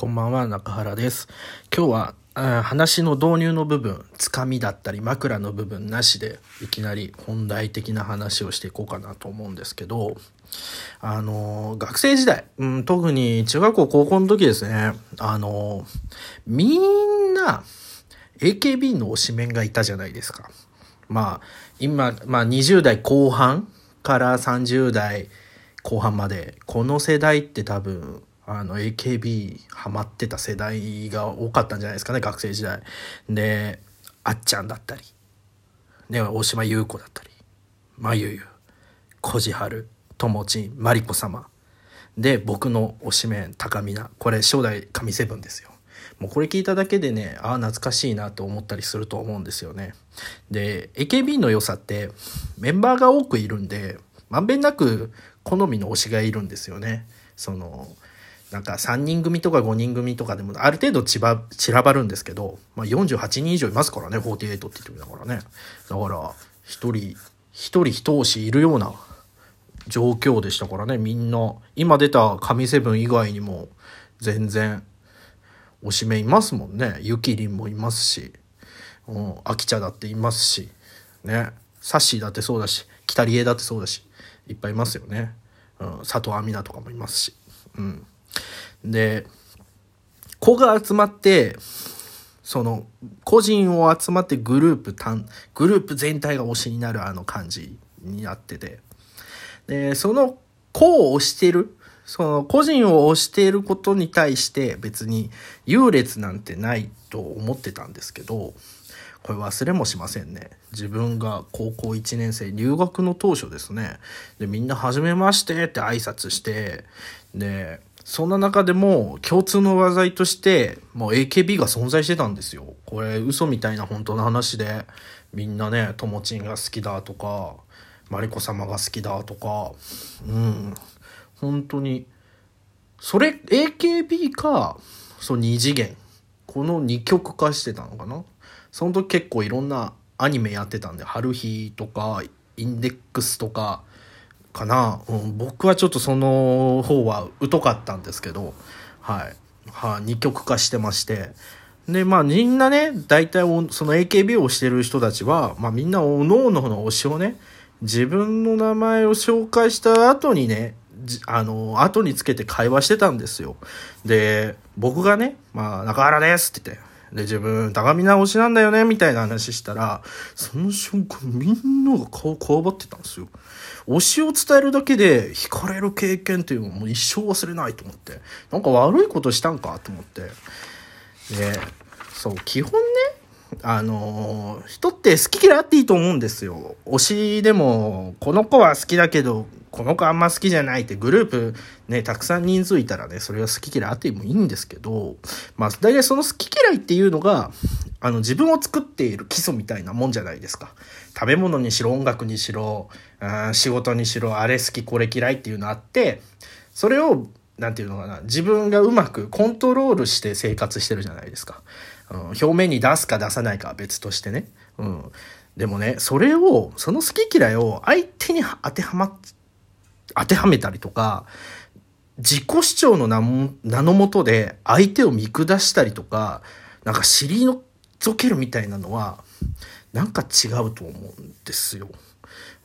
こんばんは、中原です。今日は、あ話の導入の部分、つかみだったり枕の部分なしで、いきなり本題的な話をしていこうかなと思うんですけど、あの、学生時代、うん、特に中学校、高校の時ですね、あの、みんな、AKB の推しメンがいたじゃないですか。まあ、今、まあ20代後半から30代後半まで、この世代って多分、あの AKB ハマってた世代が多かったんじゃないですかね学生時代。であっちゃんだったり、ね、大島優子だったり。まゆゆこじはるともちまりこ様。で僕の推しメン高見菜。これ初代神セブンですよ。もうこれ聞いただけでねああ懐かしいなと思ったりすると思うんですよね。で AKB の良さってメンバーが多くいるんでまんべんなく好みの推しがいるんですよね。そのなんか3人組とか5人組とかでもある程度散ば散らばるんですけど、まあ、48人以上いますからね48って言ってるんだからね。だから一人一人一押しいるような状況でしたからね。みんな今出た神セブン以外にも全然推しメいますもんね。ゆきりんもいますし、うん、秋茶だっていますしね。サッシーだってそうだし北里江だってそうだしいっぱいいますよね、うん、佐藤亜美奈とかもいますし。うん。で、子が集まって、その、個人を集まってグループ単、グループ全体が推しになるあの感じになってて。で、その子を推してる、その個人を推していることに対して別に優劣なんてないと思ってたんですけど、これ忘れもしませんね。自分が高校1年生、留学の当初ですね。で、みんな初めましてって挨拶して、で、そんな中でも共通の話題として、もう AKB が存在してたんですよ。これ嘘みたいな本当の話で、みんなね、ともちんが好きだとか、マリコ様が好きだとか、うん、本当に、それ AKB か、そう二次元。この二極化してたのかなその時結構いろんなアニメやってたんで、春日とか、インデックスとか、かな、うん、僕はちょっとその方は疎かったんですけど、はい。はい、二極化してまして。で、まあみんなね、大体おその AKB をしてる人たちは、まあみんなおのおのの推しをね、自分の名前を紹介した後にね、あの、後につけて会話してたんですよ。で、僕がね、まあ、中原ですって言って、で、自分、高見直しなんだよね、みたいな話したら、その瞬間、みんなが顔こわばってたんですよ。推しを伝えるだけで惹かれる経験っていうのをもう一生忘れないと思って。なんか悪いことしたんかと思って。で、そう、基本ね、あのー人って好き嫌いあっていいと思うんですよ。推しでも、この子は好きだけど、この子あんま好きじゃないってグループね、たくさん人数いたらね、それは好き嫌いあってもいいんですけど、まあ、大体その好き嫌いっていうのが、あの、自分を作っている基礎みたいなもんじゃないですか。食べ物にしろ、音楽にしろ、あ仕事にしろ、あれ好き、これ嫌いっていうのあって、それを、なんていうのかな、自分がうまくコントロールして生活してるじゃないですか。うん、表面に出すか出さないかは別としてね。うん。でもね、それを、その好き嫌いを相手に当てはまっ、当てはめたりとか、自己主張の名のもとで相手を見下したりとか、なんか尻のぞけるみたいなのは、なんか違うと思うんですよ。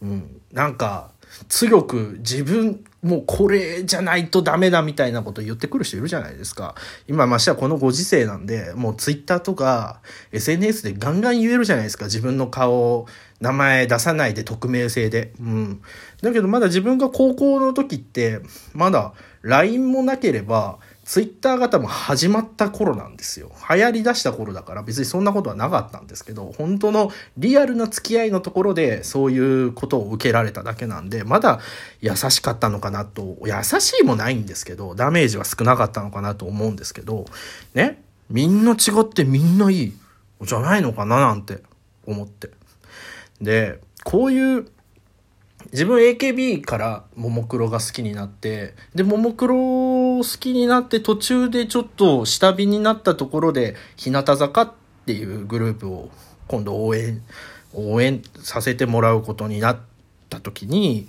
うん。なんか、強く自分、もうこれじゃないとダメだみたいなこと言ってくる人いるじゃないですか。今ましてはこのご時世なんで、もうツイッターとか SNS でガンガン言えるじゃないですか。自分の顔、名前出さないで匿名性で。うん。だけどまだ自分が高校の時って、まだ LINE もなければ、ツイッターが多分始まった頃なんですよ。流行り出した頃だから別にそんなことはなかったんですけど、本当のリアルな付き合いのところでそういうことを受けられただけなんで、まだ優しかったのかなと、優しいもないんですけど、ダメージは少なかったのかなと思うんですけど、ね、みんな違ってみんないい、じゃないのかななんて思って。で、こういう自分 AKB からももクロが好きになって、で、ももクロ好きになって途中でちょっと下火になったところで、日向坂っていうグループを今度応援、応援させてもらうことになった時に、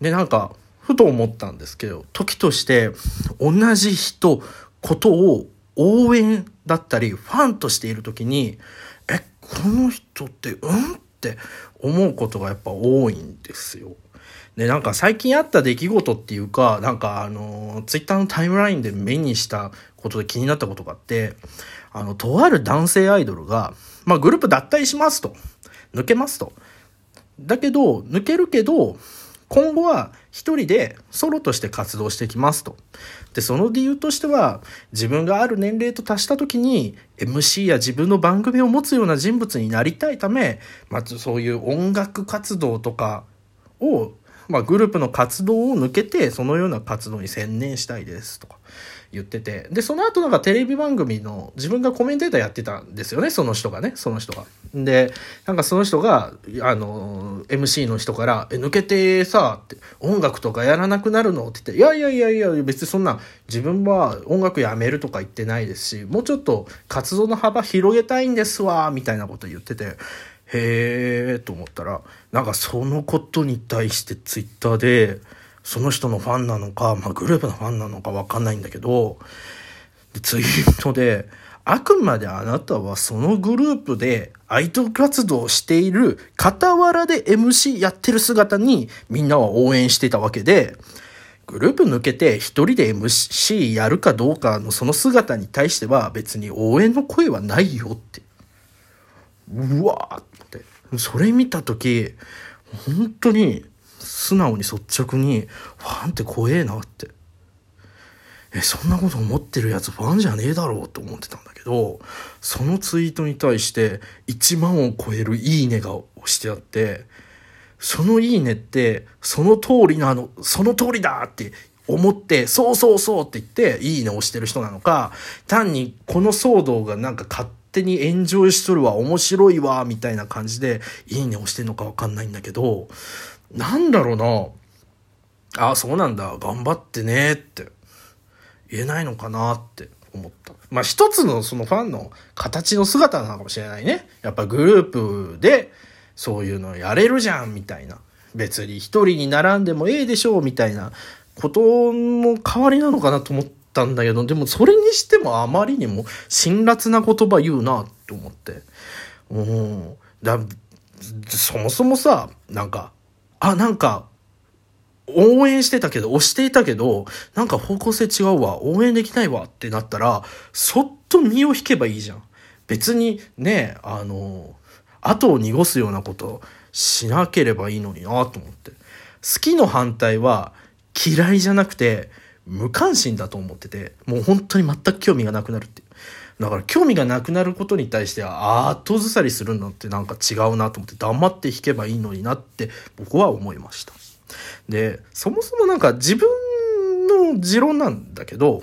で、なんか、ふと思ったんですけど、時として同じ人、ことを応援だったり、ファンとしている時に、え、この人ってうん？って思うことがやっぱ多いんですよ。で、なんか最近あった出来事っていうか、なんかあの、ツイッターのタイムラインで目にしたことで気になったことがあって、あの、とある男性アイドルが、まあグループ脱退しますと。抜けますと。だけど、抜けるけど、今後は一人でソロとして活動してきますと。で、その理由としては、自分がある年齢と達した時に、MC や自分の番組を持つような人物になりたいため、まずそういう音楽活動とかをまあ、グループの活動を抜けて、そのような活動に専念したいですとか言ってて。で、その後なんかテレビ番組の自分がコメンテーターやってたんですよね、その人がね、その人が。で、なんかその人が、あの、MC の人から、え、抜けてさ、って、音楽とかやらなくなるの？って言って、いやいやいやいや、別にそんな、自分は音楽やめるとか言ってないですし、もうちょっと活動の幅広げたいんですわ、みたいなこと言ってて、へえと思ったら、なんかそのことに対してツイッターで、その人のファンなのか、まあグループのファンなのかわかんないんだけど、ツイートで、あくまであなたはそのグループでアイドル活動をしている傍らで MC やってる姿にみんなは応援してたわけで、グループ抜けて一人で MC やるかどうかのその姿に対しては別に応援の声はないよって。うわーっそれ見た時本当に素直に率直にファンって怖えなって。えそんなこと思ってるやつファンじゃねえだろうと思ってたんだけどそのツイートに対して1万を超えるいいねが押してあってそのいいねってその通りなのその通りだって思って、そうそうそうって言って、いいね押してる人なのか、単にこの騒動がなんか勝手手に炎上しとるわ、面白いわ、みたいな感じで、いいね押してんのかわかんないんだけど、なんだろうな。あ、そうなんだ。頑張ってねって。言えないのかなって思った。まあ一つのそのファンの形の姿なのかもしれないね。やっぱグループでそういうのやれるじゃんみたいな。別に一人に並んでもええでしょうみたいなことの代わりなのかなと思ったんだけど、でもそれにしてもあまりにも辛辣な言葉言うなって思って。うん。だ、そもそもさ、なんか、あ、なんか、応援してたけど、押していたけど、なんか方向性違うわ、応援できないわってなったら、そっと身を引けばいいじゃん。別にね、あの、後を濁すようなことしなければいいのになと思って。好きの反対は嫌いじゃなくて、無関心だと思ってて、もう本当に全く興味がなくなるっていう。だから興味がなくなることに対しては後ずさりするのってなんか違うなと思って黙って弾けばいいのになって僕は思いました。で、そもそもなんか自分の持論なんだけど、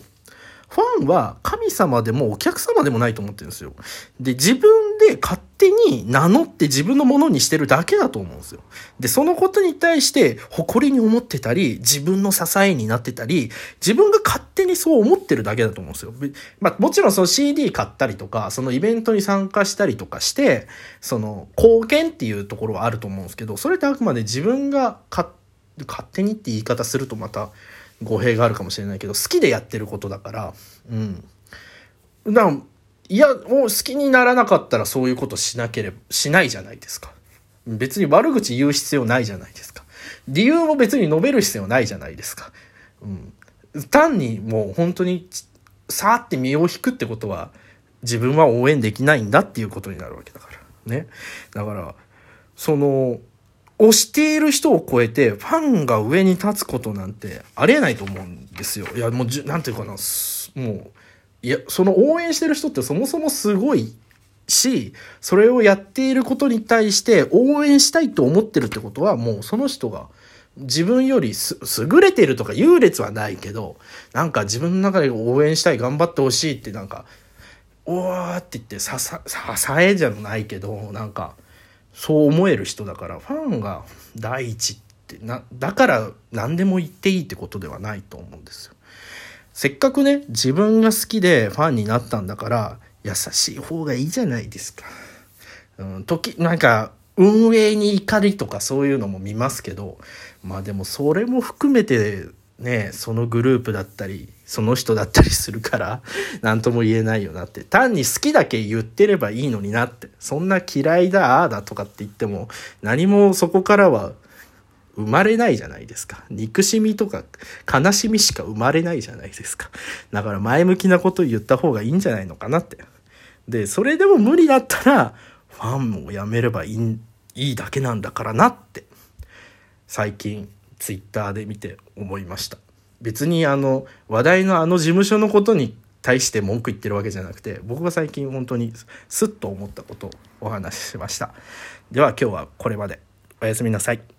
ファンは神様でもお客様でもないと思ってるんですよ。で、自分で勝手に名乗って自分のものにしてるだけだと思うんですよ。で、そのことに対して誇りに思ってたり、自分の支えになってたり、自分が勝手にそう思ってるだけだと思うんですよ。まあ、もちろんその CD 買ったりとか、そのイベントに参加したりとかして、その貢献っていうところはあると思うんですけど、それってあくまで自分が勝手にって言い方するとまた、語弊があるかもしれないけど、好きでやってることだから、うん。だから、いや、もう好きにならなかったらそういうことしなければ、しないじゃないですか。別に悪口言う必要ないじゃないですか。理由も別に述べる必要ないじゃないですか。うん。単にもう本当に、さーって身を引くってことは、自分は応援できないんだっていうことになるわけだから。ね。だから、その、推している人を超えて、ファンが上に立つことなんてありえないと思うんですよ。いや、もうじゅ、なんていうかな、もう、いや、その応援してる人ってそもそもすごいし、それをやっていることに対して応援したいと思ってるってことは、もうその人が自分より優れてるとか優劣はないけど、なんか自分の中で応援したい、頑張ってほしいってなんか、おーって言って、支えじゃないけど、なんか、そう思える人だからファンが第一ってなだから何でも言っていいってことではないと思うんですよ。せっかくね自分が好きでファンになったんだから優しい方がいいじゃないですか。うん、時なんか運営に怒りとかそういうのも見ますけどまあでもそれも含めてねそのグループだったりその人だったりするから何とも言えないよなって単に好きだけ言ってればいいのになってそんな嫌いだああだとかって言っても何もそこからは生まれないじゃないですか。憎しみとか悲しみしか生まれないじゃないですか。だから前向きなこと言った方がいいんじゃないのかなって。でそれでも無理だったらファンをやめればいいいいだけなんだからなって。最近ツイッターで見て思いました。別にあの話題のあの事務所のことに対して文句言ってるわけじゃなくて僕が最近本当にスッと思ったことをお話ししました。では今日はこれまで。おやすみなさい。